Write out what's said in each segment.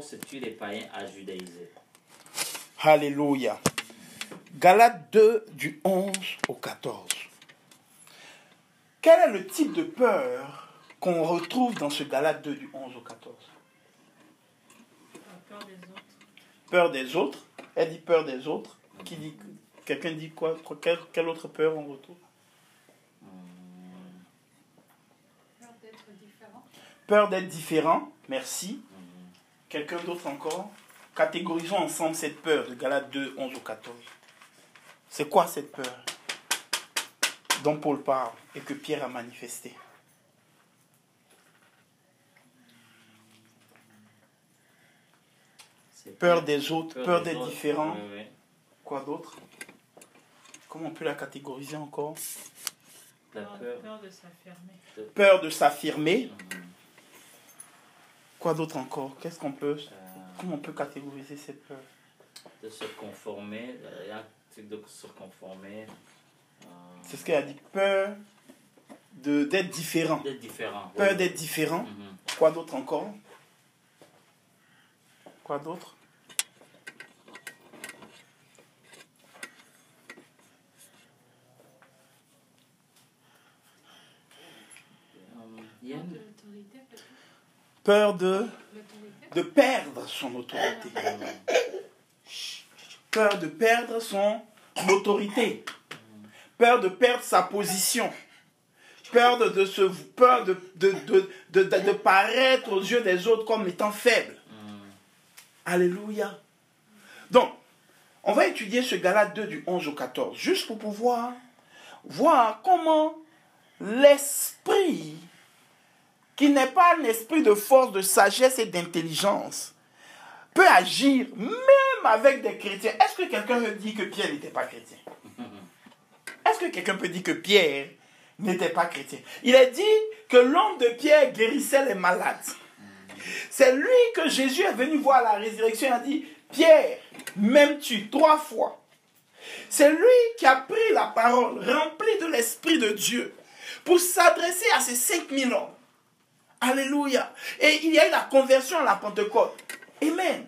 force tue les païens à judaïser. Alléluia. Galates 2 du 11 au 14. Quel est le type de peur qu'on retrouve dans ce Galate 2 du 11 au 14 La peur des autres. Peur des autres? Elle dit peur des autres. Qui dit Quelqu'un dit quoi, quoi quelle, quelle autre peur on retrouve? Peur d'être différent. Peur d'être différent. Merci. Quelqu'un d'autre encore? Catégorisons ensemble cette peur de Galates 2, 11 au 14. C'est quoi cette peur dont Paul parle et que Pierre a manifesté? C'est Peur des autres, peur, des d'être autres. différent. Oui, oui. Quoi d'autre? Comment on peut la catégoriser encore? La Peur, de s'affirmer. Peur de s'affirmer. Mhm. Quoi d'autre encore? Qu'est-ce qu'on peut Euh, Comment on peut catégoriser cette peur de se conformer. Il y a un truc de se conformer. euh, C'est ce qu'elle a dit. Peur de d'être différent. D'être différent. Peur oui. d'être différent. Mhm. Quoi d'autre encore? Quoi d'autre? Il y a une-. Peur de, de perdre son autorité. Peur de perdre son autorité. Peur de perdre sa position. Peur de, de se, peur de, de, de, de, paraître aux yeux des autres comme étant faible. Mhm. Alléluia. Donc, on va étudier ce Galate 2 du 11 au 14, juste pour pouvoir voir comment l'esprit, qui n'est pas un esprit de force, de sagesse et d'intelligence, peut agir même avec des chrétiens. Est-ce que quelqu'un peut dire que Pierre n'était pas chrétien? Est-ce que quelqu'un peut dire que Pierre n'était pas chrétien? Il est dit que l'homme de Pierre guérissait les malades. C'est lui que Jésus est venu voir à la résurrection et a dit, Pierre, m'aimes-tu trois fois? C'est lui qui a pris la parole remplie de l'Esprit de Dieu pour s'adresser à ces 5000 hommes. Alléluia. Et il y a eu la conversion à la Pentecôte. Amen.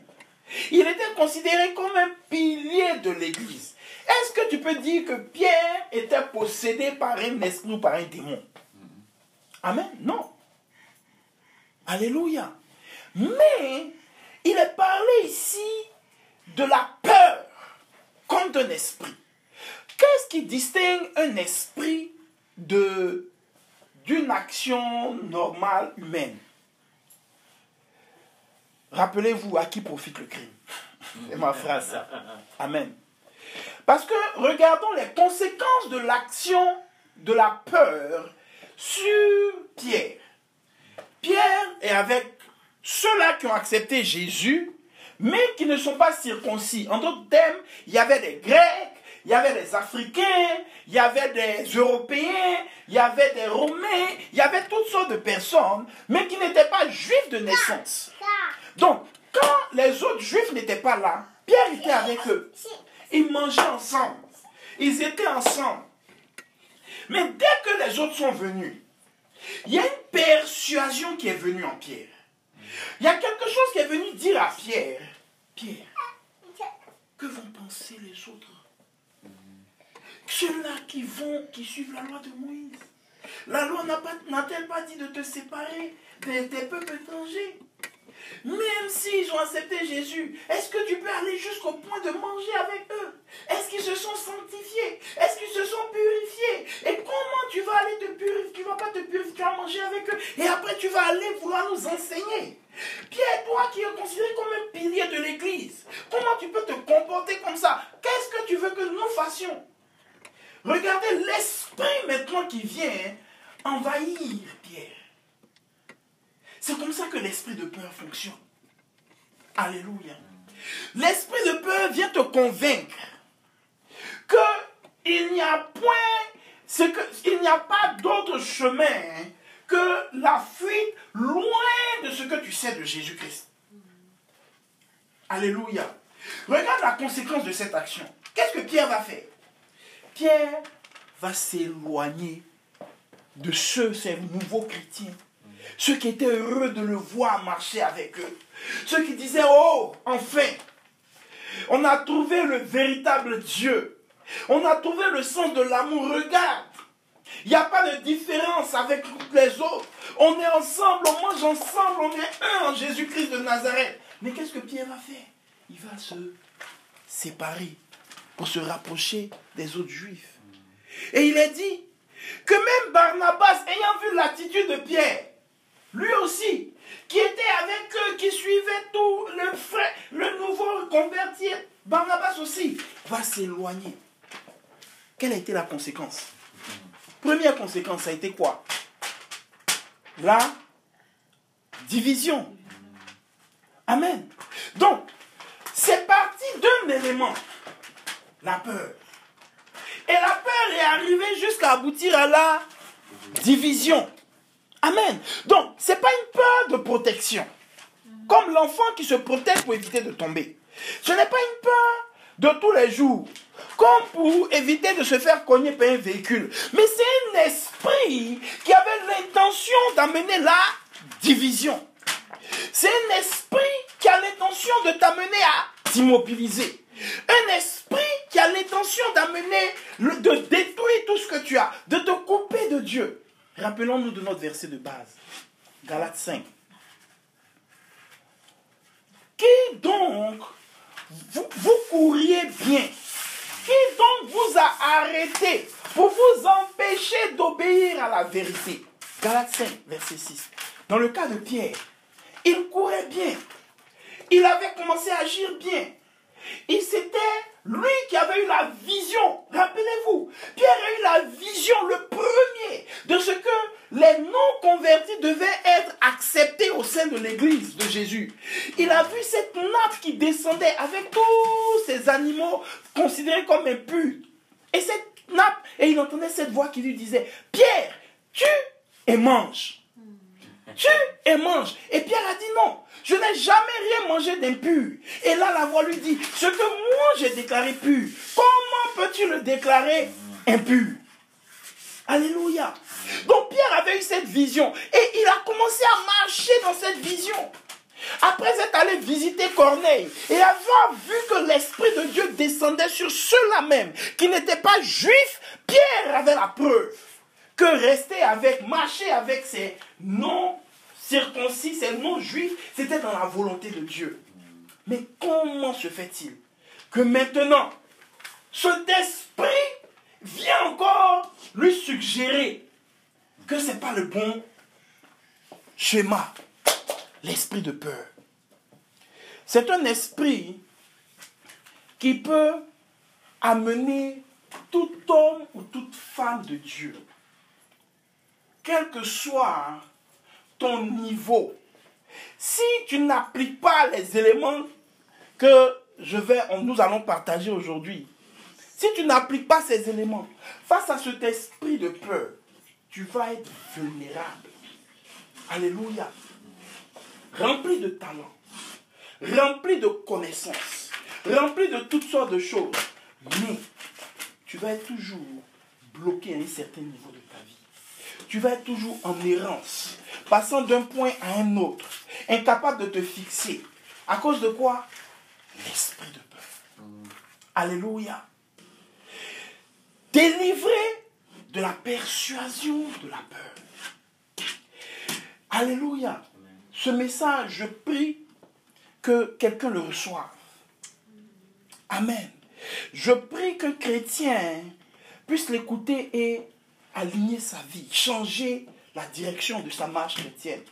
Il était considéré comme un pilier de l'Église. Est-ce que tu peux dire que Pierre était possédé par un esprit ou par un démon? Amen. Non. Alléluia. Mais il est parlé ici de la peur comme d'un esprit. Qu'est-ce qui distingue un esprit de d'une action normale humaine Rappelez-vous à qui profite le crime. C'est ma phrase. Amen. Parce que regardons les conséquences de l'action de la peur sur Pierre. Pierre est avec ceux-là qui ont accepté Jésus, mais qui ne sont pas circoncis. En d'autres termes, il y avait des Grecs, il y avait des Africains, il y avait des Européens, il y avait des Romains, il y avait toutes sortes de personnes, mais qui n'étaient pas juifs de naissance. Donc, quand les autres juifs n'étaient pas là, Pierre était avec eux. Ils mangeaient ensemble. Ils étaient ensemble. Mais dès que les autres sont venus, il y a une persuasion qui est venue en Pierre. Il y a quelque chose qui est venu dire à Pierre, Pierre, que vont penser les autres Ceux-là qui vont, qui suivent la loi de Moïse. La loi n'a-t-elle pas dit de te séparer des, des peuples étrangers? Même s'ils ont accepté Jésus, est-ce que tu peux aller jusqu'au point de manger avec eux? Est-ce qu'ils se sont sanctifiés? Est-ce qu'ils se sont purifiés? Et comment tu vas aller te purifier? Tu vas pas te purifier, tu vas manger avec eux. Et après, tu vas aller vouloir nous enseigner. Pierre, toi qui es considéré comme un pilier de l'Église, comment tu peux te comporter comme ça? Qu'est-ce que tu veux que nous fassions? Regardez l'esprit maintenant qui vient envahir Pierre. C'est comme ça que l'esprit de peur fonctionne. Alléluia. L'esprit de peur vient te convaincre qu'il n'y a point, c'est que il n'y a pas d'autre chemin que la fuite loin de ce que tu sais de Jésus-Christ. Alléluia. Regarde la conséquence de cette action. Qu'est-ce que Pierre va faire? Pierre va s'éloigner de ceux, ces nouveaux chrétiens, Ceux qui étaient heureux de le voir marcher avec eux. Ceux qui disaient, oh, enfin, on a trouvé le véritable Dieu. On a trouvé le sens de l'amour. Regarde, il n'y a pas de différence avec les autres. On est ensemble, on mange ensemble, on est un en Jésus-Christ de Nazareth. Mais qu'est-ce que Pierre va faire? Il va se séparer pour se rapprocher des autres juifs. Et il est dit que même Barnabas, ayant vu l'attitude de Pierre, lui aussi, qui était avec eux, qui suivait tout le frère, le nouveau converti, Barnabas aussi, va s'éloigner. Quelle a été la conséquence? Première conséquence, ça a été quoi? La division. Amen. Donc, c'est parti d'un élément, la peur. Et la peur est arrivée jusqu'à aboutir à la division. Amen. Donc, ce n'est pas une peur de protection. Comme l'enfant qui se protège pour éviter de tomber. Ce n'est pas une peur de tous les jours. Comme pour éviter de se faire cogner par un véhicule. Mais c'est un esprit qui avait l'intention d'amener la division. C'est un esprit qui a l'intention de t'amener à t'immobiliser. Un esprit qui a l'intention d'amener, de détruire tout ce que tu as, de te couper de Dieu. Rappelons-nous de notre verset de base. Galates 5. Qui donc vous, vous courriez bien? Qui donc vous a arrêté pour vous empêcher d'obéir à la vérité? Galates 5, verset 6. Dans le cas de Pierre, il courait bien. Il avait commencé à agir bien. Et c'était lui qui avait eu la vision. Rappelez-vous, Pierre a eu la vision, le premier, de ce que les non-convertis devaient être acceptés au sein de l'église de Jésus. Il a vu cette nappe qui descendait avec tous ces animaux considérés comme impurs. Et cette nappe, et il entendait cette voix qui lui disait, Pierre, tue et mange. Tue et mange. Et Pierre a dit non. Je n'ai jamais rien mangé d'impur. Et là, la voix lui dit, ce que moi j'ai déclaré pur, comment peux-tu le déclarer impur? Alléluia. Donc Pierre avait eu cette vision et il a commencé à marcher dans cette vision. Après être allé visiter Corneille et avoir vu que l'Esprit de Dieu descendait sur ceux-là même qui n'étaient pas juifs, Pierre avait la preuve que rester avec, marcher avec ces non circoncis, ces non-juifs, c'était dans la volonté de Dieu. Mais comment se fait-il que maintenant, cet esprit vient encore lui suggérer que ce n'est pas le bon schéma, l'esprit de peur? C'est un esprit qui peut amener tout homme ou toute femme de Dieu, quel que soit niveau, si tu n'appliques pas les éléments que je vais, nous allons partager aujourd'hui, si tu n'appliques pas ces éléments, face à cet esprit de peur, tu vas être vulnérable. Alléluia. Rempli de talent, rempli de connaissances, rempli de toutes sortes de choses. Mais tu vas être toujours bloqué à un certain niveau de. Tu vas être toujours en errance, passant d'un point à un autre, incapable de te fixer. À cause de quoi? L'esprit de peur. Alléluia. Délivré de la persuasion de la peur. Alléluia. Ce message, je prie que quelqu'un le reçoive. Amen. Je prie qu'un chrétien puisse l'écouter et aligner sa vie, changer la direction de sa marche chrétienne.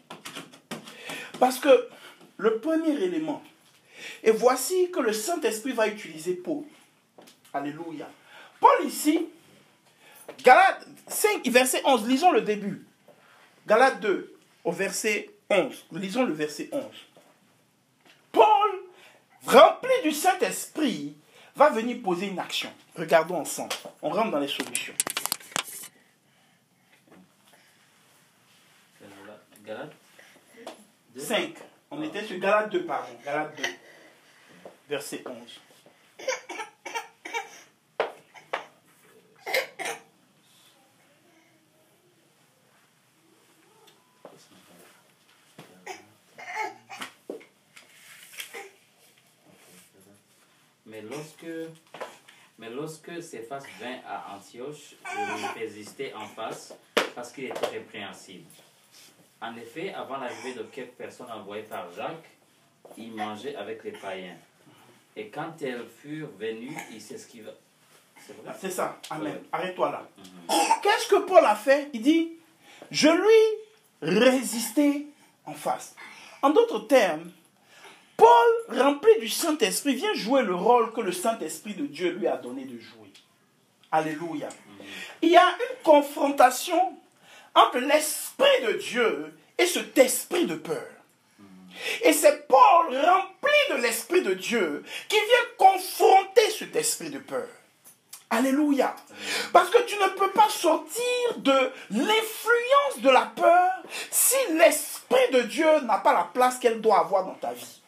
Parce que le premier élément, et voici que le Saint-Esprit va utiliser Paul. Alléluia. Paul ici, Galates 5, verset 11, lisons le début. Galates 2, au verset 11. Lisons le verset 11. Paul, rempli du Saint-Esprit, va venir poser une action. Regardons ensemble. On rentre dans les solutions. 5. On ah. était sur Galate 2, pardon. Galate 2, verset 11. Mais lorsque, mais lorsque Céphas vint à Antioche, il résistait en face parce qu'il était répréhensible. En effet, avant l'arrivée de quelques personnes envoyées par Jacques, il mangeait avec les païens. Et quand elles furent venues, il s'esquiva. C'est ça. Amen. Arrête-toi là. Mhm. Qu'est-ce que Paul a fait? Il dit, je lui résistais en face. En d'autres termes, Paul, rempli du Saint-Esprit, vient jouer le rôle que le Saint-Esprit de Dieu lui a donné de jouer. Alléluia. Il y a une confrontation entre l'Esprit de Dieu et cet esprit de peur. Et c'est Paul, rempli de l'Esprit de Dieu, qui vient confronter cet esprit de peur. Alléluia. Parce que tu ne peux pas sortir de l'influence de la peur si l'Esprit de Dieu n'a pas la place qu'elle doit avoir dans ta vie.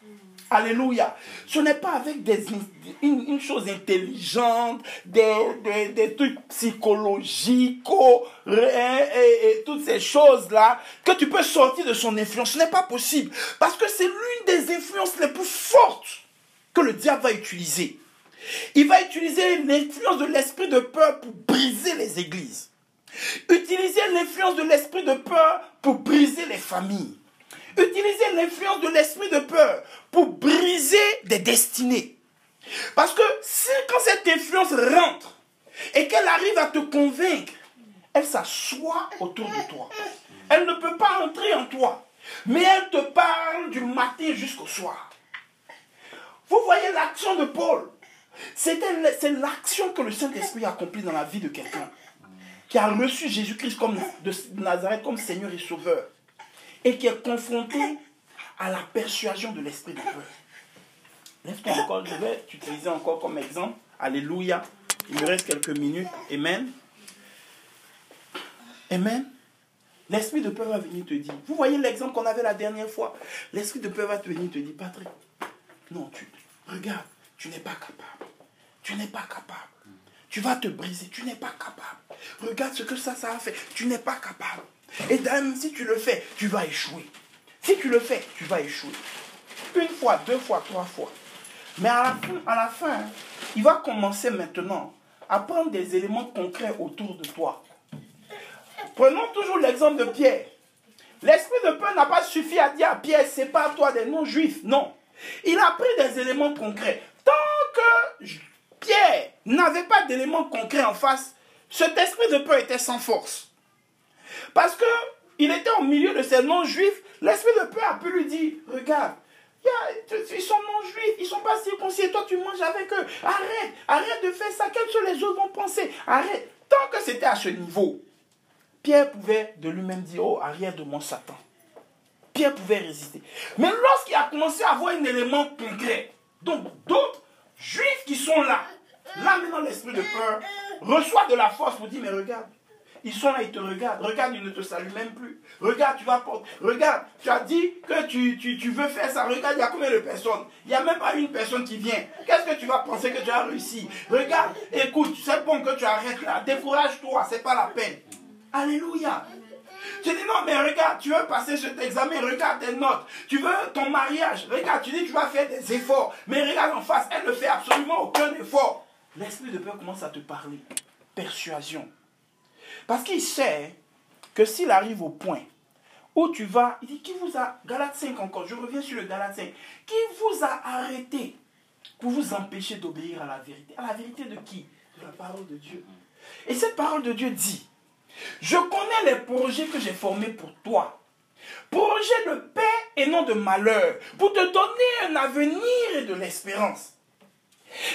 Alléluia. Ce n'est pas avec des, une, une chose intelligente, des, des, trucs psychologiques et- et toutes ces choses-là que tu peux sortir de son influence. Ce n'est pas possible. Parce que c'est l'une des influences les plus fortes que le diable va utiliser. Il va utiliser l'influence de l'esprit de peur pour briser les églises. Utiliser l'influence de l'esprit de peur pour briser les familles. Utiliser l'influence de l'esprit de peur pour briser des destinées. Parce que si, quand cette influence rentre et qu'elle arrive à te convaincre, elle s'assoit autour de toi. Elle ne peut pas entrer en toi, mais elle te parle du matin jusqu'au soir. Vous voyez l'action de Paul. C'est l'action que le Saint-Esprit a accomplie dans la vie de quelqu'un qui a reçu Jésus-Christ de Nazareth comme Seigneur et Sauveur et qui est confronté à la persuasion de l'esprit de peur. Lève-toi encore, je vais t'utiliser encore comme exemple. Alléluia. Il me reste quelques minutes. Amen. Amen. L'esprit de peur va venir te dire. Vous voyez l'exemple qu'on avait la dernière fois. L'esprit de peur va te venir te dire, Patrick, non, tu regarde, tu n'es pas capable. Tu n'es pas capable. Tu vas te briser, tu n'es pas capable. Regarde ce que ça, ça a fait. Tu n'es pas capable. Et même si tu le fais, tu vas échouer. Si tu le fais, tu vas échouer. Une fois, deux fois, trois fois. Mais à la fin, il va commencer maintenant à prendre des éléments concrets autour de toi. Prenons toujours l'exemple de Pierre. L'esprit de peur n'a pas suffi à dire à Pierre, sépare-toi des non-juifs. Non. Il a pris des éléments concrets. Tant que Pierre n'avait pas d'éléments concrets en face, cet esprit de peur était sans force. Parce que il était au milieu de ces non-juifs, l'esprit de peur a pu lui dire, regarde, ils sont non-juifs, ils sont pas circoncis, et toi tu manges avec eux. Arrête, arrête de faire ça, quels sont les autres vont penser? Arrête. Tant que c'était à ce niveau, Pierre pouvait de lui-même dire, oh, arrière de mon Satan. Pierre pouvait résister. Mais lorsqu'il a commencé à avoir un élément concret, donc d'autres juifs qui sont là, là maintenant l'esprit de peur reçoit de la force pour dire, mais regarde, ils sont là, ils te regardent. Regarde, ils ne te saluent même plus. Regarde, tu vas porter. Regarde, tu as dit que tu, veux faire ça. Regarde, il y a combien de personnes? Il n'y a même pas une personne qui vient. Qu'est-ce que tu vas penser que tu as réussi? Regarde, écoute, c'est bon que tu arrêtes là. Décourage-toi, c'est pas la peine. Alléluia. Tu dis non, mais regarde, tu veux passer cet examen, regarde tes notes. Tu veux ton mariage, regarde, tu dis tu vas faire des efforts. Mais regarde en face, elle ne fait absolument aucun effort. L'esprit de peur commence à te parler. Persuasion. Parce qu'il sait que s'il arrive au point où tu vas, il dit qui vous a, Galate 5 encore, je reviens sur le Galate 5, qui vous a arrêté pour vous empêcher d'obéir à la vérité? À la vérité de qui? De la parole de Dieu. Et cette parole de Dieu dit, je connais les projets que j'ai formés pour toi. Projets de paix et non de malheur, pour te donner un avenir et de l'espérance.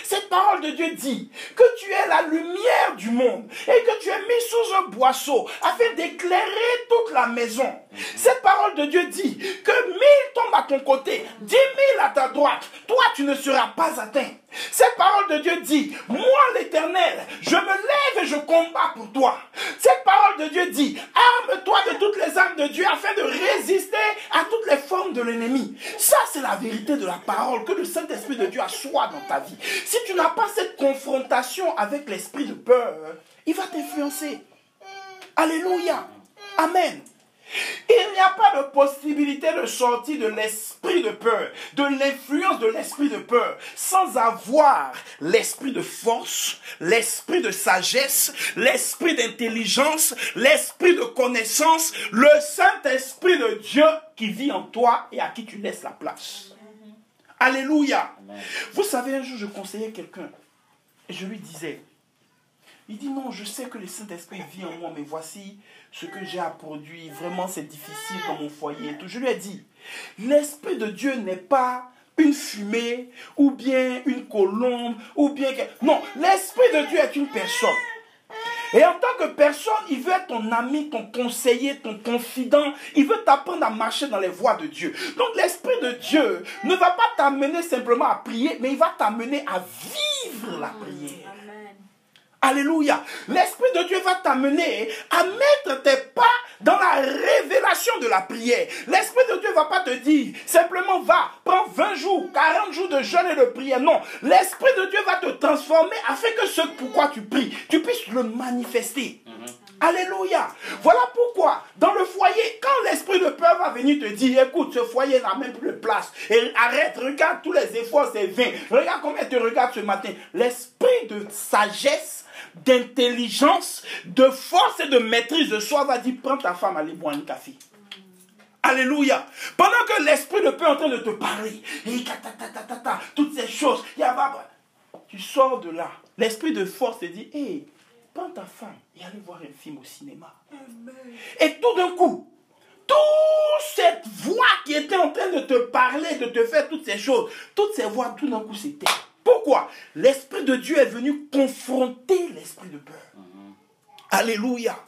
Cette parole de Dieu dit que tu es la lumière du monde et que tu es mis sous un boisseau afin d'éclairer toute la maison. Cette parole de Dieu dit que mille tombent à ton côté, dix mille à ta droite, toi tu ne seras pas atteint. Cette parole de Dieu dit, moi l'Éternel, je me lève et je combats pour toi. Cette parole de Dieu dit, arme-toi de toutes les armes de Dieu afin de résister à toutes les formes de l'ennemi. Ça, c'est la vérité de la parole que le Saint-Esprit de Dieu assoit dans ta vie. Si tu n'as pas cette confrontation avec l'esprit de peur, il va t'influencer. Alléluia. Amen. Il n'y a pas de possibilité de sortir de l'esprit de peur, de l'influence de l'esprit de peur, sans avoir l'esprit de force, l'esprit de sagesse, l'esprit d'intelligence, l'esprit de connaissance, le Saint-Esprit de Dieu qui vit en toi et à qui tu laisses la place. Alléluia. Amen. Vous savez, un jour, je conseillais quelqu'un et je lui disais, il dit non, je sais que le Saint-Esprit vit en moi, mais voici ce que j'ai à produire. Vraiment, c'est difficile dans mon foyer et tout. Je lui ai dit, l'Esprit de Dieu n'est pas une fumée ou bien une colombe ou bien... Non, l'Esprit de Dieu est une personne. Et en tant que personne, il veut être ton ami, ton conseiller, ton confident. Il veut t'apprendre à marcher dans les voies de Dieu. Donc l'Esprit de Dieu ne va pas t'amener simplement à prier, mais il va t'amener à vivre la prière. Alléluia. L'Esprit de Dieu va t'amener à mettre tes pas dans la révélation de la prière. L'Esprit de Dieu va pas te dire simplement va, prends 20 jours, 40 jours de jeûne et de prière. Non. L'Esprit de Dieu va te transformer afin que ce pourquoi tu pries, tu puisses le manifester. Alléluia. Voilà pourquoi, dans le foyer, quand l'esprit de peur va venir te dire, écoute, ce foyer n'a même plus de place. Et arrête, regarde tous les efforts, c'est vain. Regarde comment elle te regarde ce matin. L'esprit de sagesse, d'intelligence, de force et de maîtrise de soi va dire, prends ta femme, allez boire un café. Alléluia. Pendant que l'esprit de peur est en train de te parler, et ta, ta, ta, ta, ta, ta, toutes ces choses, tu sors de là. L'esprit de force te dit, hé, prends ta femme et allez voir un film au cinéma. Et tout d'un coup, toute cette voix qui était en train de te parler, de te faire toutes ces choses, toutes ces voix, tout d'un coup, c'était. Pourquoi L'Esprit de Dieu est venu confronter l'esprit de peur. Alléluia.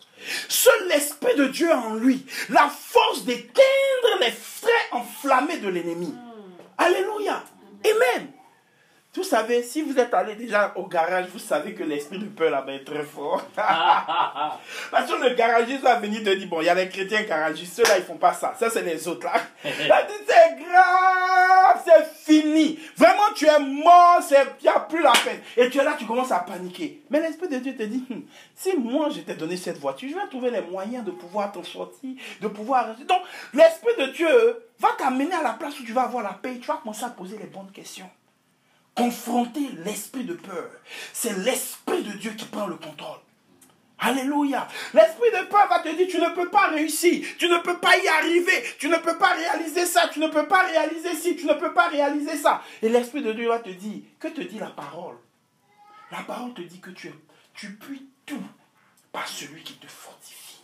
Seul l'Esprit de Dieu a en lui la force d'éteindre les frais enflammés de l'ennemi. Alléluia. Amen. Vous savez, si vous êtes allé déjà au garage, vous savez que l'esprit de peur là-bas est très fort. Parce que le garagiste va venir te dire, bon, il y a les chrétiens garagistes, ceux-là, ils font pas ça. Ça, c'est les autres là. C'est grave, c'est fini. Vraiment, tu es mort, c'est- il n'y a plus la peine. Et tu es là, tu commences à paniquer. Mais l'Esprit de Dieu te dit, Hum, si moi, je t'ai donné cette voiture, je vais trouver les moyens de pouvoir t'en sortir, de pouvoir... Donc, l'Esprit de Dieu va t'amener à la place où tu vas avoir la paix. Tu vas commencer à poser les bonnes questions confronter l'esprit de peur. C'est l'esprit de Dieu qui prend le contrôle. Alléluia. L'esprit de peur va te dire, tu ne peux pas réussir, tu ne peux pas y arriver, tu ne peux pas réaliser ça, tu ne peux pas réaliser ci, tu ne peux pas réaliser ça. Et l'esprit de Dieu va te dire, que te dit la parole? La parole te dit que tu, es, tu puis tout par celui qui te fortifie.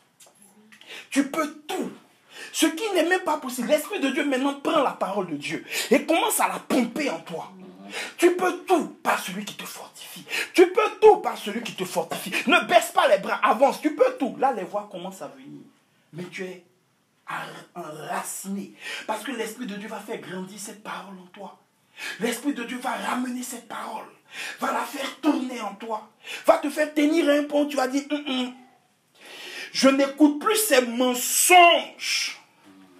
Tu peux tout. Ce qui n'est même pas possible. L'Esprit de Dieu maintenant prend la parole de Dieu et commence à la pomper en toi. Tu peux tout par celui qui te fortifie. Tu peux tout par celui qui te fortifie. Ne baisse pas les bras, avance, tu peux tout. Là, les voix commencent à venir. Mais tu es enraciné. Parce que l'Esprit de Dieu va faire grandir cette parole en toi. L'Esprit de Dieu va ramener cette parole. Va la faire tourner en toi. Va te faire tenir un point. Tu vas dire, Hum, hum. je n'écoute plus ces mensonges.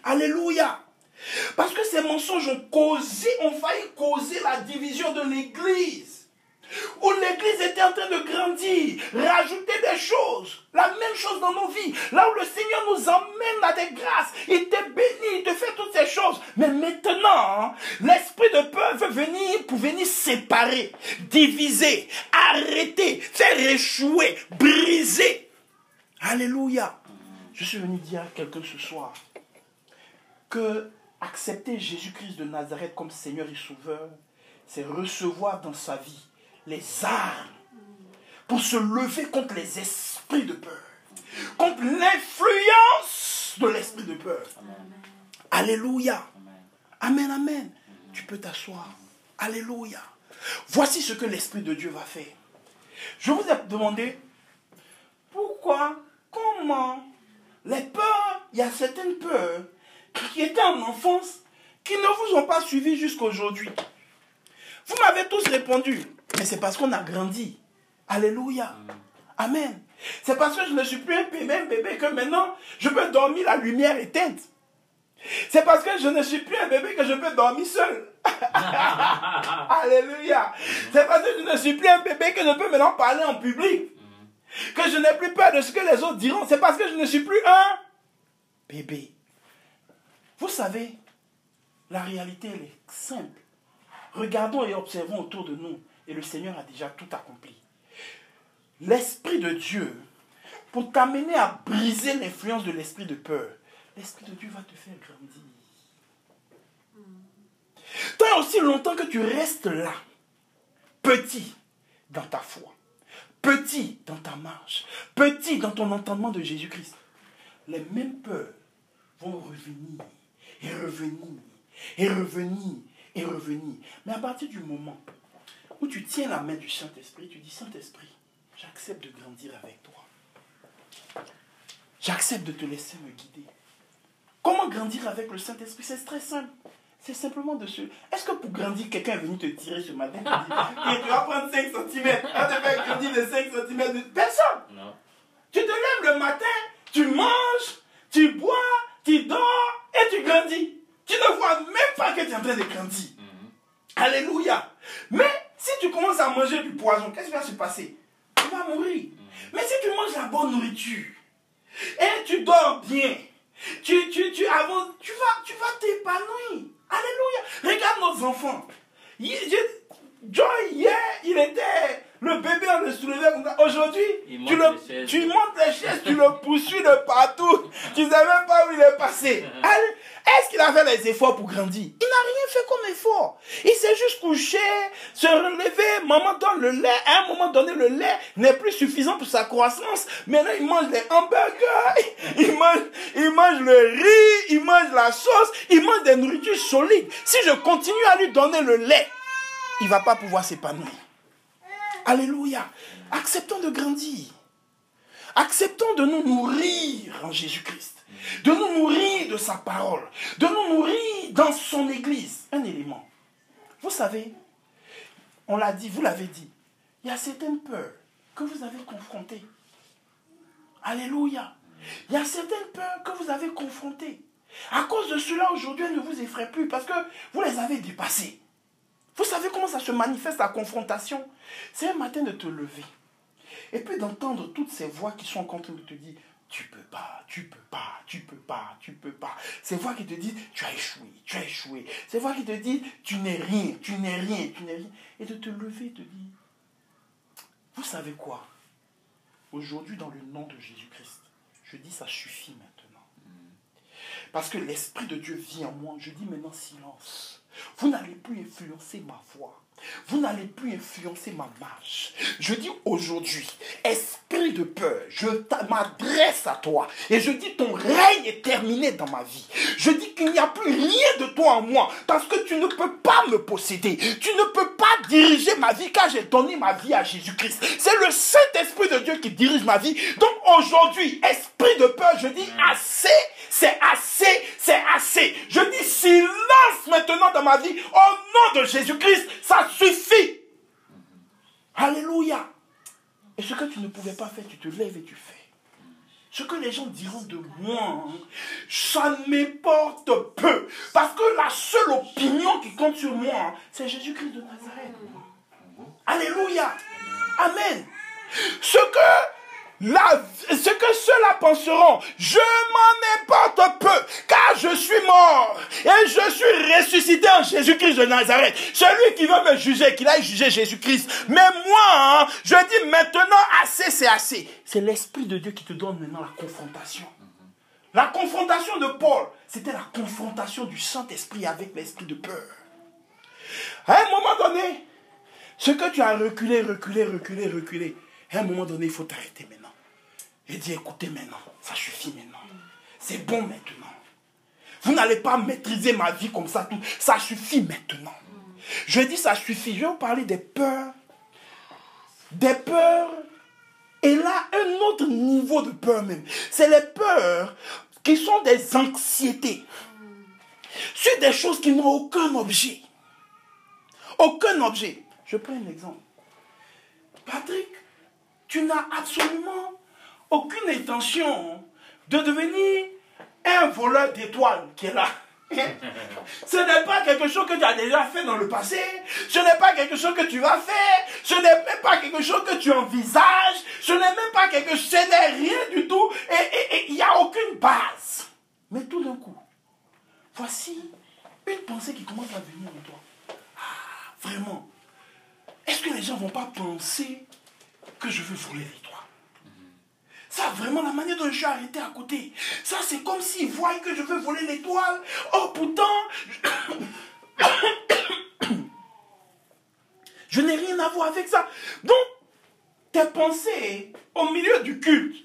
Alléluia. Parce que ces mensonges ont causé, ont failli causer la division de l'Église. Où l'Église était en train de grandir, rajouter des choses. La même chose dans nos vies. Là où le Seigneur nous emmène à des grâces. Il te bénit, il te fait toutes ces choses. Mais maintenant, l'esprit de peur veut venir pour venir séparer, diviser, arrêter, faire échouer, briser. Alléluia. Je suis venu dire à quelqu'un ce soir que accepter Jésus-Christ de Nazareth comme Seigneur et Sauveur, c'est recevoir dans sa vie les armes pour se lever contre les esprits de peur, contre l'influence de l'esprit de peur. Alléluia. Amen, amen. Tu peux t'asseoir. Alléluia. Voici ce que l'Esprit de Dieu va faire. Je vous ai demandé pourquoi, comment, les peurs, il y a certaines peurs qui étaient en enfance qui ne vous ont pas suivi jusqu'aujourd'hui. Vous m'avez tous répondu, mais c'est parce qu'on a grandi. Alléluia. Amen. C'est parce que je ne suis plus un bébé, un bébé que maintenant je peux dormir la lumière éteinte. C'est parce que je ne suis plus un bébé que je peux dormir seul. Alléluia. C'est parce que je ne suis plus un bébé que je peux maintenant parler en public. Que je n'ai plus peur de ce que les autres diront. C'est parce que je ne suis plus un bébé. Vous savez, la réalité, elle est simple. Regardons et observons autour de nous. Et le Seigneur a déjà tout accompli. L'Esprit de Dieu, pour t'amener à briser l'influence de l'esprit de peur, l'Esprit de Dieu va te faire grandir. Tant aussi longtemps que tu restes là, petit dans ta foi, petit dans ta marche, petit dans ton entendement de Jésus-Christ, les mêmes peurs vont revenir et revenir et revenir et revenir. Mais à partir du moment où tu tiens la main du Saint-Esprit, tu dis Saint-Esprit, j'accepte de grandir avec toi. J'accepte de te laisser me guider. Comment grandir avec le Saint-Esprit? C'est très simple. C'est simplement de se. Est-ce que pour grandir, quelqu'un est venu te tirer ce matin et tu vas prendre 5 cm Va te faire grandir de 5 cm de... Personne Non. Tu te lèves le matin, tu manges, tu bois, tu dors et tu grandis. Tu ne vois même pas que tu es en train de grandir. Mhm. Alléluia. Mais si tu commences à manger du poison, qu'est-ce qui va se passer? Tu vas mourir. Mais si tu manges la bonne nourriture et tu dors bien, tu, tu, tu, avances, tu vas, tu vas t'épanouir. Alléluia. Regarde nos enfants. Joy, hier, il était le bébé, on le soulevait comme ça. Aujourd'hui, tu, le- montes les chaises, tu le poursuis de partout. Tu ne sais même pas où il est passé. Est-ce qu'il a fait les efforts pour grandir? Il n'a rien fait comme effort. Il s'est juste couché, se relever, maman donne le lait. À un moment donné, le lait n'est plus suffisant pour sa croissance. Maintenant, il mange les hamburgers, il mange, il mange le riz, il mange la sauce, il mange des nourritures solides. Si je continue à lui donner le lait, il ne va pas pouvoir s'épanouir. Alléluia. Acceptons de grandir. Acceptons de nous nourrir en Jésus-Christ. De nous nourrir de sa parole. De nous nourrir dans son église. Un élément. Vous savez, on l'a dit, vous l'avez dit, il y a certaines peurs que vous avez confrontées. Alléluia. Il y a certaines peurs que vous avez confrontées. À cause de cela, aujourd'hui, elles ne vous effraient plus parce que vous les avez dépassées. Vous savez comment ça se manifeste la confrontation? C'est un matin de te lever. Et puis d'entendre toutes ces voix qui sont contre de te dire tu peux pas, tu peux pas, tu peux pas, tu peux pas. Ces voix qui te disent tu as échoué, tu as échoué. Ces voix qui te disent tu n'es rien, tu n'es rien, tu n'es rien. Et de te lever et te dire vous savez quoi? Aujourd'hui, dans le nom de Jésus-Christ, je dis ça suffit maintenant. Parce que l'Esprit de Dieu vit en moi. Je dis maintenant silence. Vous n'allez plus influencer ma voix. Vous n'allez plus influencer ma marche. Je dis aujourd'hui, esprit de peur, je m'adresse à toi et je dis ton règne est terminé dans ma vie. Je dis qu'il n'y a plus rien de toi en moi parce que tu ne peux pas me posséder. Tu ne peux pas diriger ma vie car j'ai donné ma vie à Jésus-Christ. C'est le Saint-Esprit de Dieu qui dirige ma vie. Donc aujourd'hui, esprit de peur, je dis assez, c'est assez, c'est assez. Je dis silence maintenant dans ma vie au nom de Jésus-Christ. Ça suffit. Alléluia. Et ce que tu ne pouvais pas faire, tu te lèves et tu fais. Ce que les gens diront de moi, ça m'importe peu. Parce que la seule opinion qui compte sur moi, c'est Jésus-Christ de Nazareth. Alléluia. Amen. Ce que, ce que ceux-là penseront, je m'en importe peu, car je suis mort et je suis ressuscité en Jésus-Christ de Nazareth. Celui qui veut me juger, qu'il aille juger Jésus-Christ. Mais moi, hein, je dis maintenant assez, c'est assez. C'est l'Esprit de Dieu qui te donne maintenant la confrontation. La confrontation de Paul, c'était la confrontation du Saint-Esprit avec l'esprit de peur. À un moment donné, ce que tu as reculé, reculé, reculé, reculé, à un moment donné, il faut t'arrêter maintenant. Et dire, écoutez maintenant, ça suffit maintenant. C'est bon maintenant. Vous n'allez pas maîtriser ma vie comme ça, tout. Ça suffit maintenant. Je dis, ça suffit. Je vais vous parler des peurs. Des peurs. Et là, un autre niveau de peur même. C'est les peurs qui sont des anxiétés. Sur des choses qui n'ont aucun objet. Aucun objet. Je prends un exemple. Patrick, tu n'as absolument aucune intention de devenir un voleur d'étoiles qui est là. Ce n'est pas quelque chose que tu as déjà fait dans le passé. Ce n'est pas quelque chose que tu vas faire. Ce n'est même pas quelque chose que tu envisages. Ce n'est même pas quelque chose. Ce n'est rien du tout. Et il n'y a aucune base. Mais tout d'un coup, voici une pensée qui commence à venir en toi. Ah, vraiment. Est-ce que les gens ne vont pas penser que je veux voler ça, vraiment, la manière dont je suis arrêté à côté, ça, c'est comme s'ils voient que je veux voler l'étoile. Oh, pourtant, je n'ai rien à voir avec ça. Donc, tes pensées au milieu du culte,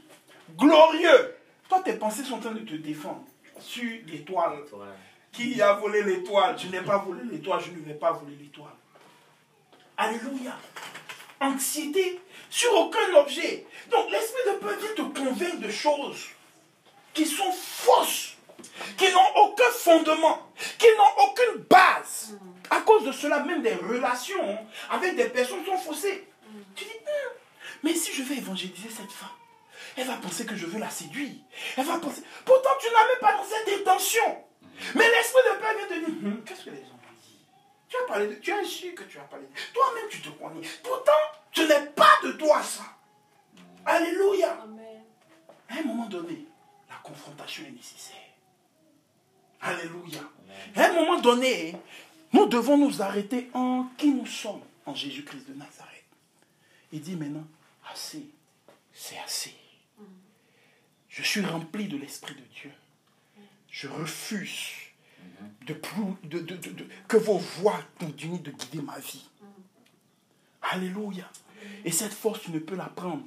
glorieux, toi, tes pensées sont en train de te défendre sur l'étoile. Étoile. Qui a volé l'étoile Je n'ai pas volé l'étoile, je ne vais pas voler l'étoile. Alléluia. Anxiété sur aucun objet. Donc l'Esprit de Dieu vient te convaincre de choses qui sont fausses, qui n'ont aucun fondement, qui n'ont aucune base. À cause de cela, même des relations avec des personnes sont faussées. Tu dis, Hum, mais si je vais évangéliser cette femme, elle va penser que je veux la séduire. Elle va penser. Pourtant, tu n'as même pas dans cette intention. Mais l'Esprit de Père vient te dire, Hum, qu'est-ce que les gens vont dire Tu as parlé de. Tu as su que tu as parlé de. Toi-même, tu te connais. Pourtant, ce n'est pas de toi ça. Alléluia. Amen. À un moment donné, la confrontation est nécessaire. Alléluia. À un moment donné, nous devons nous arrêter en qui nous sommes, en Jésus-Christ de Nazareth. Il dit maintenant, assez, c'est assez. Je suis rempli de l'Esprit de Dieu. Je refuse de, de- de- de- que vos voix continuent de guider ma vie. Alléluia. Et cette force, tu ne peux la prendre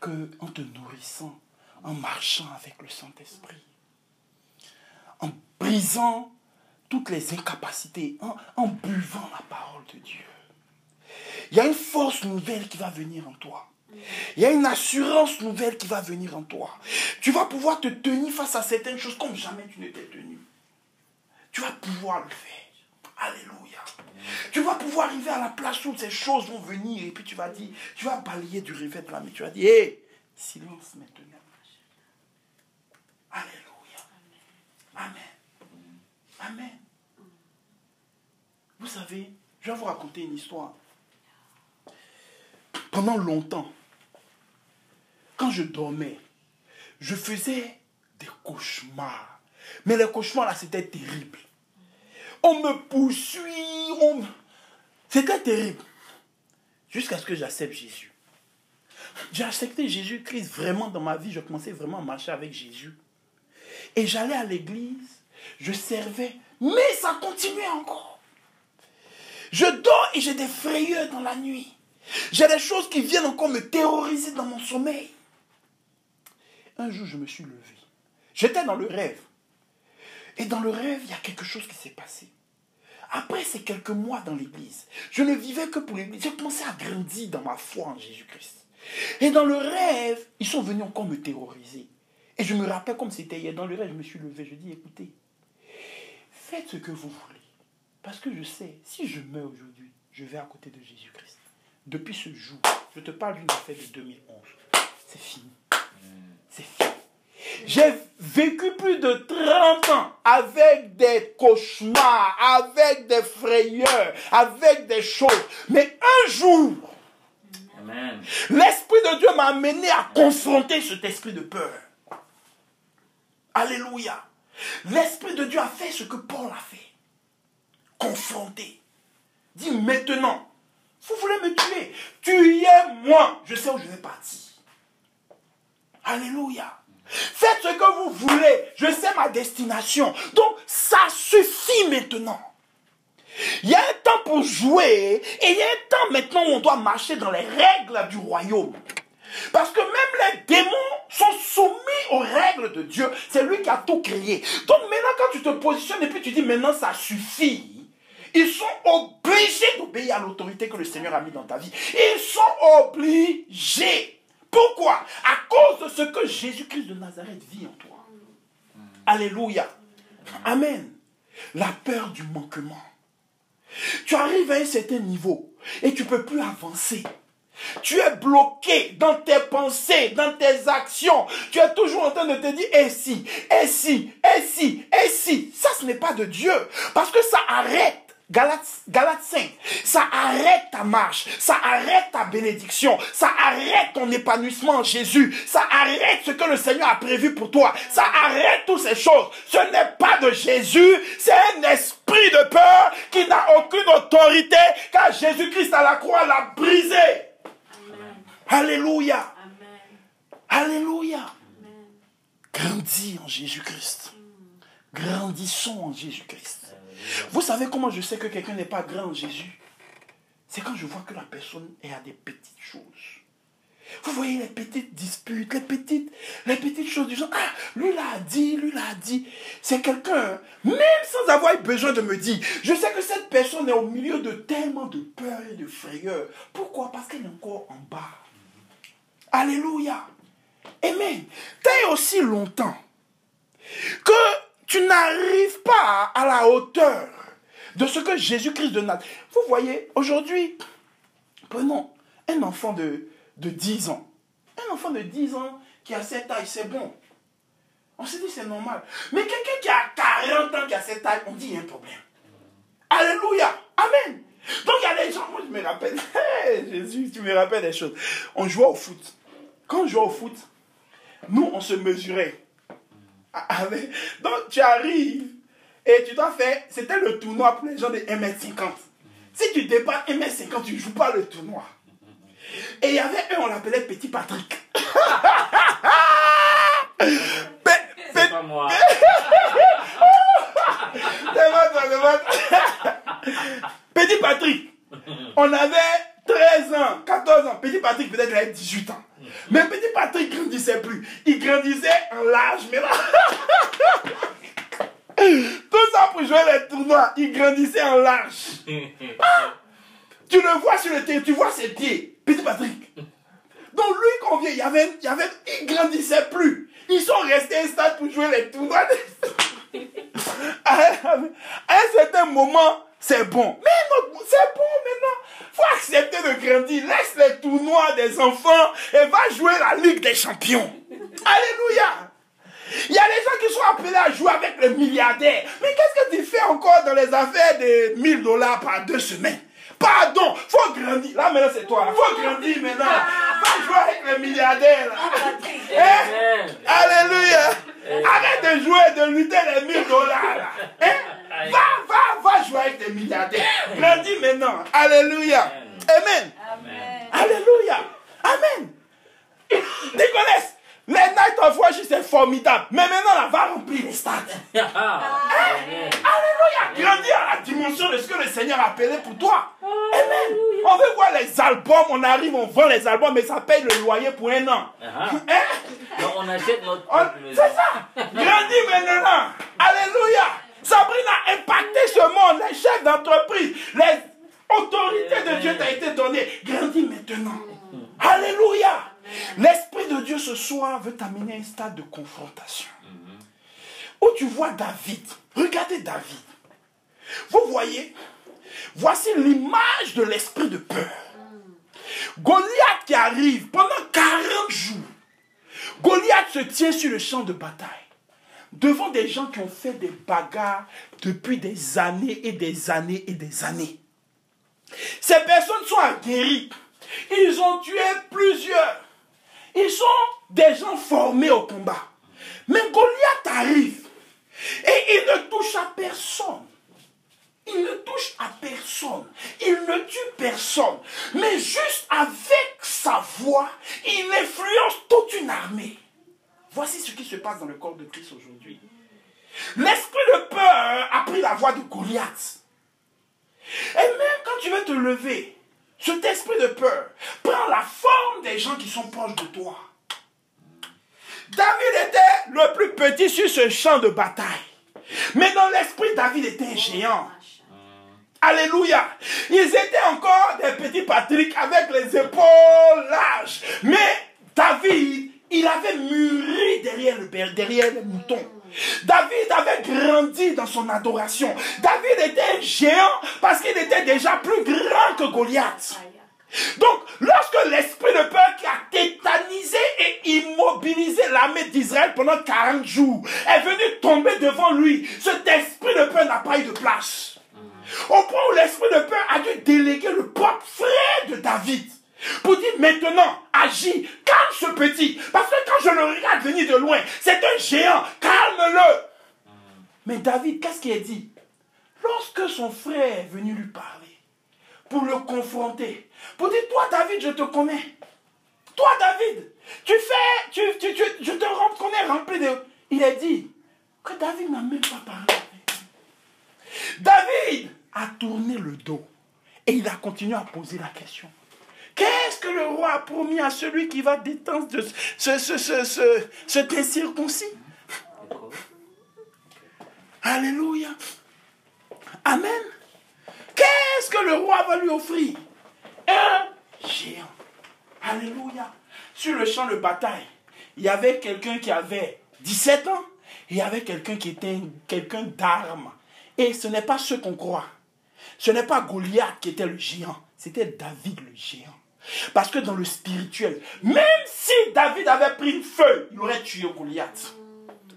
qu'en te nourrissant, en marchant avec le Saint-Esprit, en brisant toutes les incapacités, en, buvant la parole de Dieu. Il y a une force nouvelle qui va venir en toi. Il y a une assurance nouvelle qui va venir en toi. Tu vas pouvoir te tenir face à certaines choses comme jamais tu ne t'es tenu. Tu vas pouvoir le faire. Alléluia. Tu vas pouvoir arriver à la place où ces choses vont venir et puis tu vas dire, tu vas balayer du revers de la. Tu vas dire, hé, silence maintenant. Alléluia. Amen. Amen. Vous savez, je vais vous raconter une histoire. Pendant longtemps, quand je dormais, je faisais des cauchemars. Mais les cauchemars là, c'était terrible. On me poursuit, on... C'était terrible. Jusqu'à ce que j'accepte Jésus. J'ai accepté Jésus-Christ vraiment dans ma vie. Je commençais vraiment à marcher avec Jésus. Et j'allais à l'église, je servais, mais ça continuait encore. Je dors et j'ai des frayeurs dans la nuit. J'ai des choses qui viennent encore me terroriser dans mon sommeil. Un jour, je me suis levé. J'étais dans le rêve. Et dans le rêve, il y a quelque chose qui s'est passé. Après ces quelques mois dans l'église, je ne vivais que pour l'église. J'ai commencé à grandir dans ma foi en Jésus-Christ. Et dans le rêve, ils sont venus encore me terroriser. Et je me rappelle comme c'était hier. Dans le rêve, je me suis levé. Je dis, écoutez, faites ce que vous voulez. Parce que je sais, si je meurs aujourd'hui, je vais à côté de Jésus-Christ. Depuis ce jour, je te parle d'une affaire de 2011. C'est fini. C'est fini. J'ai vécu plus de 30 ans avec des cauchemars, avec des frayeurs, avec des choses. Mais un jour, l'Esprit de Dieu m'a amené à confronter cet esprit de peur. Alléluia. L'Esprit de Dieu a fait ce que Paul a fait. Confronter. Dit maintenant, vous voulez me tuer? Tuez moi. Je sais où je vais partir. Alléluia. Faites ce que vous voulez. Je sais ma destination. Donc, ça suffit maintenant. Il y a un temps pour jouer et il y a un temps maintenant où on doit marcher dans les règles du royaume. Parce que même les démons sont soumis aux règles de Dieu. C'est lui qui a tout créé. Donc maintenant, quand tu te positionnes et puis tu dis maintenant ça suffit, ils sont obligés d'obéir à l'autorité que le Seigneur a mis dans ta vie. Ils sont obligés. Pourquoi? À cause de ce que Jésus-Christ de Nazareth vit en toi. Alléluia. Amen. La peur du manquement. Tu arrives à un certain niveau et tu ne peux plus avancer. Tu es bloqué dans tes pensées, dans tes actions. Tu es toujours en train de te dire, et si, et si, et si, et si. Ça, ce n'est pas de Dieu. Parce que ça arrête Galates 5, ça arrête ta marche, ça arrête ta bénédiction, ça arrête ton épanouissement en Jésus, ça arrête ce que le Seigneur a prévu pour toi, ça arrête toutes ces choses. Ce n'est pas de Jésus, c'est un esprit de peur qui n'a aucune autorité car Jésus-Christ à la croix l'a brisé. Amen. Alléluia, Amen. Alléluia. Amen. Grandis en Jésus-Christ. Grandissons en Jésus-Christ. Vous savez comment je sais que quelqu'un n'est pas grand en Jésus? C'est quand je vois que la personne est à des petites choses. Vous voyez les petites disputes, les petites, les petites choses du genre, ah, lui l'a dit, lui l'a dit. C'est quelqu'un, même sans avoir eu besoin de me dire, je sais que cette personne est au milieu de tellement de peur et de frayeur. Pourquoi? Parce qu'elle est encore en bas. Alléluia. Amen. Tant aussi longtemps que tu n'arrives pas à la hauteur de ce que Jésus-Christ de. Vous voyez, aujourd'hui, prenons un enfant de, de 10 ans. Un enfant de 10 ans qui a cette taille, c'est bon. On se dit c'est normal. Mais quelqu'un qui a 40 ans qui a cette taille, on dit il y a un problème. Alléluia. Amen. Donc il y a des gens, moi je me rappelle, Jésus, tu me rappelles des choses. On jouait au foot. Quand on jouait au foot, nous on se mesurait. Avec- Donc tu arrives et tu dois faire, c'était le tournoi pour les gens de 1m50. Si tu dépasses 1m50, tu ne joues pas le tournoi. Et il y avait un, on l'appelait Petit Patrick. C'est pas moi. Petit Patrick, on avait 13 ans, 14 ans. Petit Patrick peut-être il avait 18 ans. Mais Petit Patrick grandissait plus. Il grandissait en large, mais là... Tout ça pour jouer les tournois. Il grandissait en large. Tu le vois sur le terrain, tu vois ses pieds. Petit Patrick. Donc lui, quand il y avait, il y avait, il grandissait plus. Ils sont restés stade pour jouer les tournois. un- à un certain moment, c'est bon. Mais non, c'est bon maintenant. faut accepter de grandir. Laisse les tournois des enfants et va jouer la Ligue des Champions. Alléluia. Il y a des gens qui sont appelés à jouer avec les milliardaires. Mais qu'est-ce que tu fais encore dans les affaires de 1000 dollars par deux semaines? Pardon, faut grandir. Là maintenant c'est toi. Faut grandir maintenant. Va jouer avec les milliardaires. là. Hein? Amen. Alléluia. Arrête de jouer, de lutter les 1000 dollars. là. Hein? Va, va, va jouer avec les milliardaires. Grandis maintenant. Alléluia. Amen. Amen. Alléluia. Amen. Nicolas, les Night of Worship, c'est formidable. Mais maintenant, là, va remplir les stades. Amen. Alléluia. Grandir à la dimension de ce que le Seigneur a appelé pour toi. Amen. On veut voir les albums. On arrive, on vend les albums, mais ça paye le loyer pour un an. Ah. Hein? Donc on achète notre On- C'est ça. Grandis maintenant. Alléluia. Sabrine a impacté ce monde. Les chefs d'entreprise, les autorités de Dieu t'a été données. Grandis maintenant. Alléluia. L'Esprit de Dieu ce soir veut t'amener à un stade de confrontation. Où tu vois David. Regardez David. Vous voyez, voici l'image de l'esprit de peur. Goliath qui arrive pendant 40 jours. Goliath se tient sur le champ de bataille devant des gens qui ont fait des bagarres depuis des années et des années et des années. Ces personnes sont aguerries. Ils ont tué plusieurs. Ils sont des gens formés au combat. Mais Goliath arrive et il ne touche à personne. Il ne touche à personne. Il ne tue personne. Mais juste avec sa voix, il influence toute une armée. Voici ce qui se passe dans le corps de Christ aujourd'hui. L'esprit de peur a pris la voix de Goliath. Et même quand tu veux te lever, cet esprit de peur prend la forme des gens qui sont proches de toi. David était le plus petit sur ce champ de bataille. Mais dans l'esprit, David était un géant. Alléluia. Ils étaient encore des petits Patrick avec les épaules larges. Mais David, il avait mûri derrière, le, derrière les moutons. David avait grandi dans son adoration. David était un géant parce qu'il était déjà plus grand que Goliath. Donc, lorsque l'esprit de peur qui a tétanisé et immobilisé l'armée d'Israël pendant 40 jours est venu tomber devant lui, cet esprit de peur n'a pas eu de place. Au point où l'esprit de peur a dû déléguer le propre frère de David. Pour dire maintenant, agis, calme ce petit. Parce que quand je le regarde venir de loin, c'est un géant, calme-le. Mais David, qu'est-ce qu'il a dit? Lorsque son frère est venu lui parler, pour le confronter, pour dire, toi David, je te connais. Toi David, tu fais, tu, tu, tu, je te reconnais rempli de... Il a dit que David n'a même pas parlé. David a tourné le dos et il a continué à poser la question. Qu'est-ce que le roi a promis à celui qui va détendre de ce, ce, ce, ce. Alléluia. Amen. Qu'est-ce que le roi va lui offrir Un géant. Alléluia. Sur le champ de bataille, il y avait quelqu'un qui avait 17 ans. Il y avait quelqu'un qui était un- quelqu'un d'armes. Et ce n'est pas ce qu'on croit. Ce n'est pas Goliath qui était le géant. C'était David le géant. Parce que dans le spirituel, même si David avait pris une feuille, il aurait tué Goliath.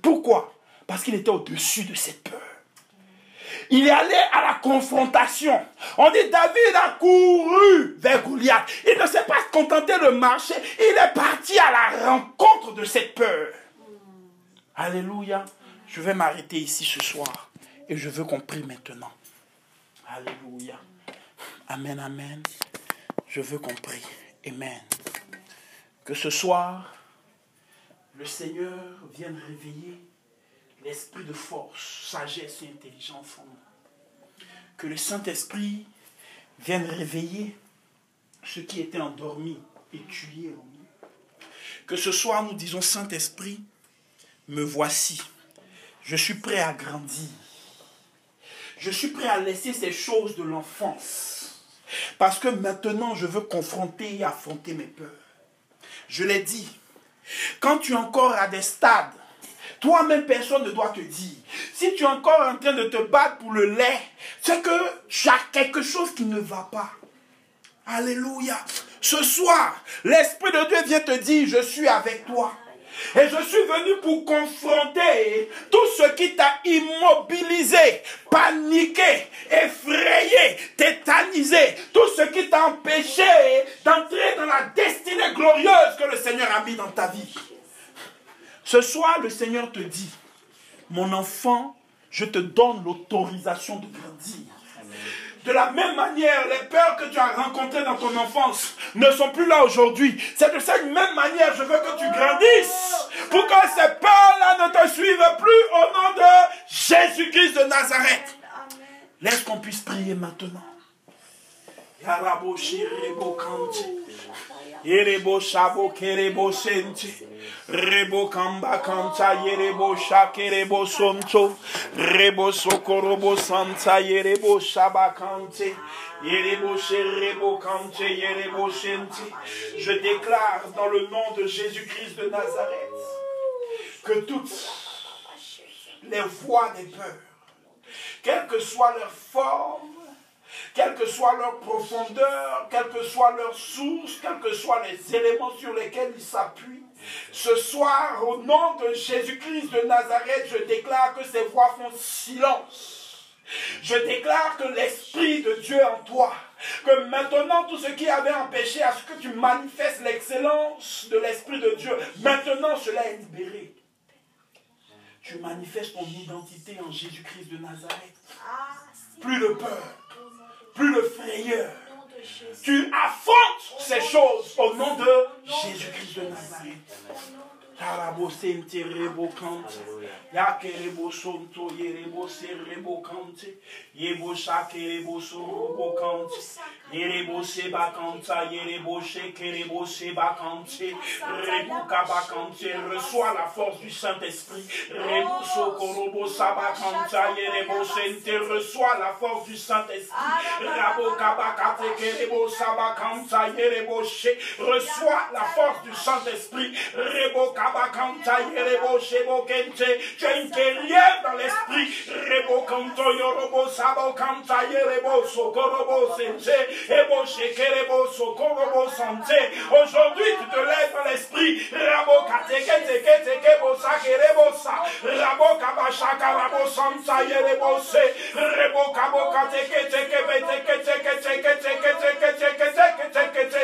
Pourquoi? Parce qu'il était au-dessus de cette peur. Il est allé à la confrontation. On dit David a couru vers Goliath. Il ne s'est pas contenté de marcher. Il est parti à la rencontre de cette peur. Alléluia. Je vais m'arrêter ici ce soir. Et je veux qu'on prie maintenant. Alléluia. Amen, amen. Je veux qu'on prie. Amen. Que ce soir, le Seigneur vienne réveiller l'esprit de force, sagesse et intelligence en nous. Que le Saint-Esprit vienne réveiller ce qui était endormi et tué en nous. Que ce soir, nous disons, Saint-Esprit, me voici. Je suis prêt à grandir. Je suis prêt à laisser ces choses de l'enfance. Parce que maintenant, je veux confronter et affronter mes peurs. Je l'ai dit, quand tu es encore à des stades, toi-même personne ne doit te dire. Si tu es encore en train de te battre pour le lait, c'est que tu quelque chose qui ne va pas. Alléluia. Ce soir, l'Esprit de Dieu vient te dire, je suis avec toi. Et je suis venu pour confronter tout ce qui t'a immobilisé, paniqué, effrayé, tétanisé, tout ce qui t'a empêché d'entrer dans la destinée glorieuse que le Seigneur a mis dans ta vie. Ce soir, le Seigneur te dit, mon enfant, je te donne l'autorisation de grandir. De la même manière, les peurs que tu as rencontrées dans ton enfance ne sont plus là aujourd'hui. C'est de cette même manière, je veux que tu grandisses. Pour que ces peurs-là ne te suivent plus au nom de Jésus-Christ de Nazareth. Laisse qu'on puisse prier maintenant. Yerebo shabo kerebo sente. Rebo kamba kanta yerebo shakerebo sonto. Rebo sokorobo santa yerebo shabakante. Yerebo sherebo kante yerebo. Je déclare dans le nom de Jésus-Christ de Nazareth que toutes les voies des peurs, quelle que soit leur forme, quelle que soit leur profondeur, quelle que soit leur source, quels que soient les éléments sur lesquels ils s'appuient. Ce soir, au nom de Jésus-Christ de Nazareth, je déclare que ces voix font silence. Je déclare que l'Esprit de Dieu en toi, que maintenant tout ce qui avait empêché à ce que tu manifestes l'excellence de l'Esprit de Dieu, maintenant cela est libéré. Tu manifestes ton identité en Jésus-Christ de Nazareth. Plus de peur, plus de frayeur. Tu affrontes ces choses au nom de Jésus-Christ de Nazareth. Tarabo sente rebo kante. Yake rebo sonto yerebo se rebo kante. Yebo shake rebo so rebo kante. Yerebo se bakanta yerebo sheke rebo se bakante. Rebo kabakante. Reçois la force du Saint-Esprit. Rebo so korobo sabakanta yerebo sente. Reçois la force du Saint-Esprit. Rabo kabakate kerebo sabakanta yerebo she. Reçois la force du Saint-Esprit. Rebo. Tu es une guerrière dans l'esprit. Aujourd'hui, tu te lèves dans l'esprit. Rabo sa. Rabo kaba shaka rabo yerebo se. Rebo kabo kate ke te ke be te ke te ke te ke te ke te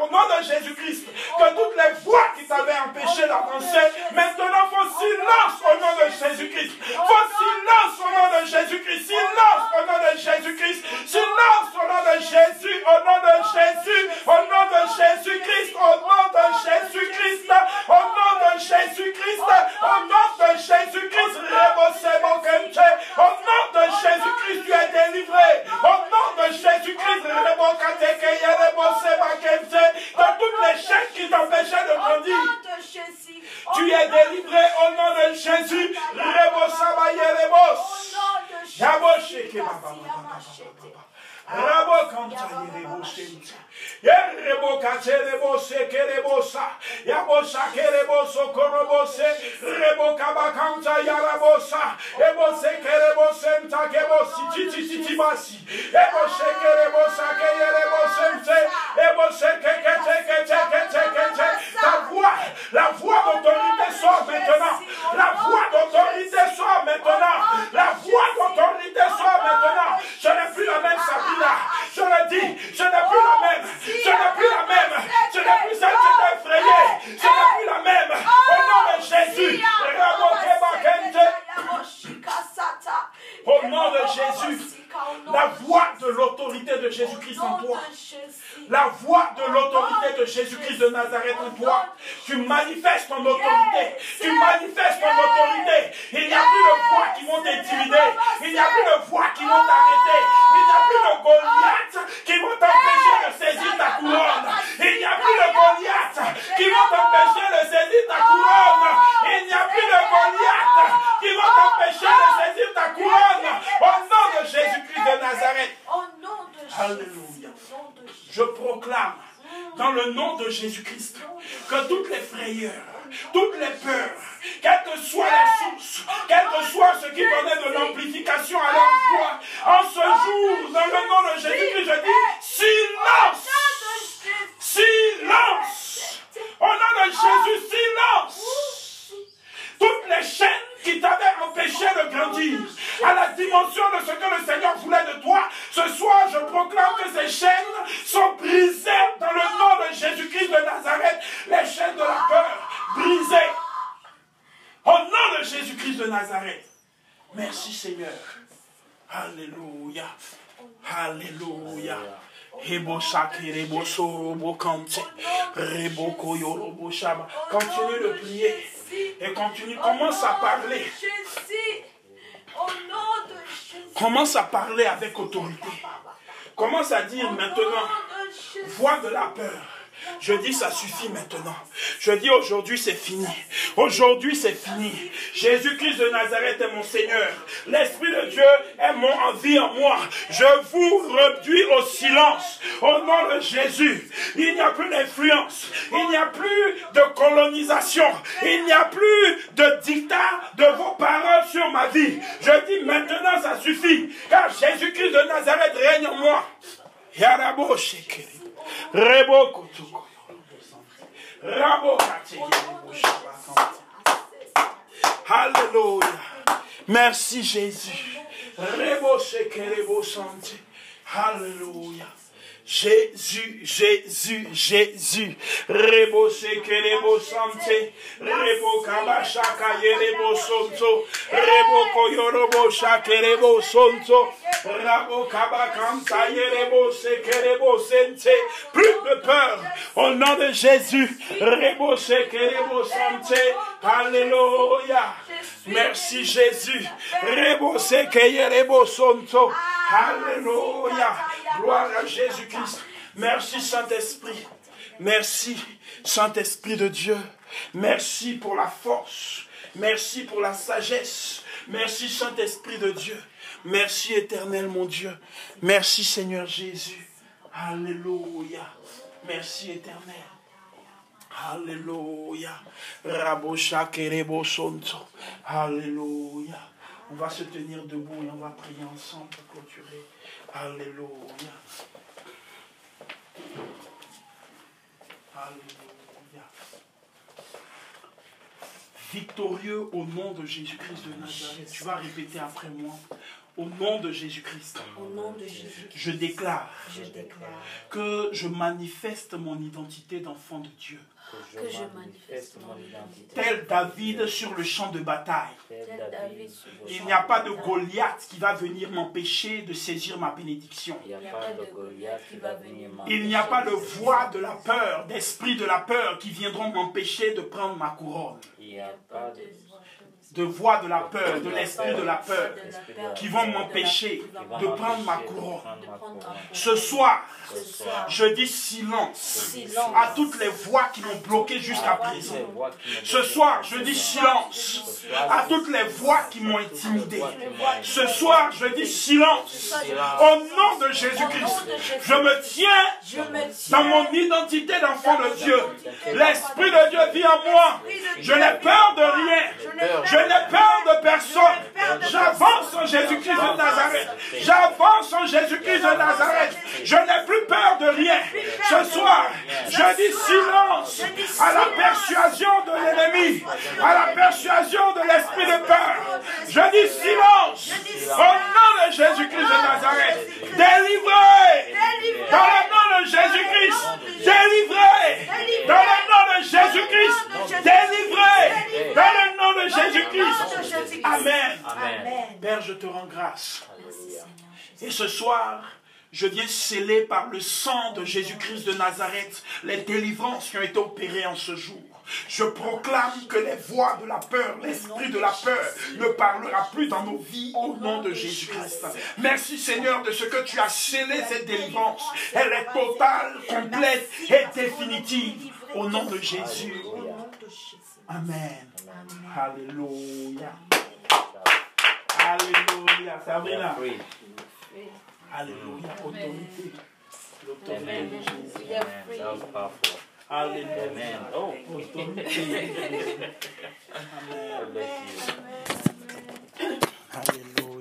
au nom de Jésus-Christ que toutes les voix qui t'avaient empêché d'avancer, maintenant font silence au nom de Jésus-Christ. Font silence au nom de Jésus-Christ. Silence Nazareth en toi. Tu manifestes ton autorité. Tu manifestes ton autorité. Il n'y a plus de voix qui vont t'intimider. Il n'y a plus de voix qui vont t'arrêter. Il n'y a plus de Goliath qui vont t'empêcher de saisir ta couronne. Il n'y a plus de Goliath qui vont t'empêcher de saisir ta couronne. Il n'y a plus de Goliath qui vont t'empêcher de saisir ta couronne. Au nom de Jésus-Christ de Nazareth. Au nom de Jésus. Alléluia. Au nom de Jésus. Je proclame dans nom de Jésus-Christ que toutes les frayeurs, toutes les peurs, quelle que soit la source, quel que soit ce qui donnait de l'amplification à leur foi, en ce jour, dans le nom de Jésus-Christ, je dis silence, silence, au nom de Jésus, silence. Toutes les chaînes qui t'avaient empêché de grandir à la dimension de ce que le Seigneur voulait de toi, ce soir je proclame que ces chaînes sont brisées dans le nom de Jésus-Christ de Nazareth. Les chaînes de la peur brisées. Au nom de Jésus-Christ de Nazareth. Merci Seigneur. Alléluia. Alléluia. Continue de prier et continue. Commence à parler, commence à parler avec autorité. Commence à dire maintenant, voix de la peur, je dis ça suffit maintenant. Je dis aujourd'hui c'est fini. Aujourd'hui c'est fini. Jésus-Christ de Nazareth est mon Seigneur. L'Esprit de Dieu est mon envie en moi. Je vous réduis au silence. Au nom de Jésus. Il n'y a plus d'influence. Il n'y a plus de colonisation. Il n'y a plus de dictat de vos paroles sur ma vie. Je dis maintenant ça suffit. Car Jésus-Christ de Nazareth règne en moi. Yarabo. Rebo Rabo Alléluia. Merci Jésus. Rebo Alléluia. Jésus, Jésus, Jésus. Rebo shekerebo sante. Rebo kabashaka sonto. Rebo koyorobo shakerebo sonto. Rabo kabakanta yerebo shekerebo sente. Plus de peur. Au nom de Jésus. Rebo shekerebo sante. Alléluia. Merci Jésus. Alléluia. Gloire à Jésus-Christ. Merci Saint-Esprit. Merci Saint-Esprit de Dieu. Merci pour la force. Merci pour la sagesse. Merci Saint-Esprit de Dieu. Merci éternel mon Dieu. Merci Seigneur Jésus. Alléluia. Merci éternel. Alléluia. Rabosha kerebo sonto. Alléluia. On va se tenir debout et on va prier ensemble pour clôturer. Alléluia. Alléluia. victorieux au nom de Jésus-Christ de Nazareth. Tu vas répéter après moi. Au nom de Jésus-Christ, Au nom de Jésus, je déclare je déclare que je manifeste mon identité d'enfant de Dieu. Que je manifeste mon identité. Tel David sur le champ de bataille. Il n'y a pas de. Goliath qui va venir m'empêcher de saisir ma bénédiction. Il n'y a pas de Goliath qui va venir Il n'y a pas de voix de la peur, d'esprit de la peur qui viendront m'empêcher de prendre ma couronne. Il n'y a pas de De voix de la peur, de l'esprit de la peur qui vont m'empêcher de prendre ma couronne. Ce soir, je dis silence à toutes les voix qui m'ont bloqué jusqu'à présent. Ce soir, je dis silence à toutes les voix qui m'ont intimidé. Ce soir, je dis silence au nom de Jésus-Christ. Je me tiens Je me tiens dans mon identité d'enfant de Dieu. L'Esprit de Dieu vit en moi. Je n'ai peur de rien. Je n'ai peur de personne. J'avance en Jésus-Christ de Nazareth. J'avance en Jésus-Christ de Nazareth. Je n'ai plus peur de rien. Ce soir, je dis silence à la persuasion de l'ennemi, à la persuasion de l'esprit de peur. Je dis silence au nom de Jésus-Christ de Nazareth. Délivré dans le nom de Jésus-Christ. Délivré dans le nom de Jésus-Christ. Délivré dans le nom de Jésus-Christ. Amen. Amen. Père, je te rends grâce. Et ce soir, je viens sceller par le sang de Jésus-Christ de Nazareth les délivrances qui ont été opérées en ce jour. Je proclame que les voix de la peur, l'esprit de la peur ne parlera plus dans nos vies au nom de Jésus-Christ. Merci Seigneur de ce que tu as scellé cette délivrance. Elle est totale, complète et définitive au nom de Jésus. Amen. Alléluia. Alléluia. Sabrina. Alléluia. Autorité. L'autorité de Jésus. Hallelujah. Amen. Oh, Amen. Amen. Hallelujah.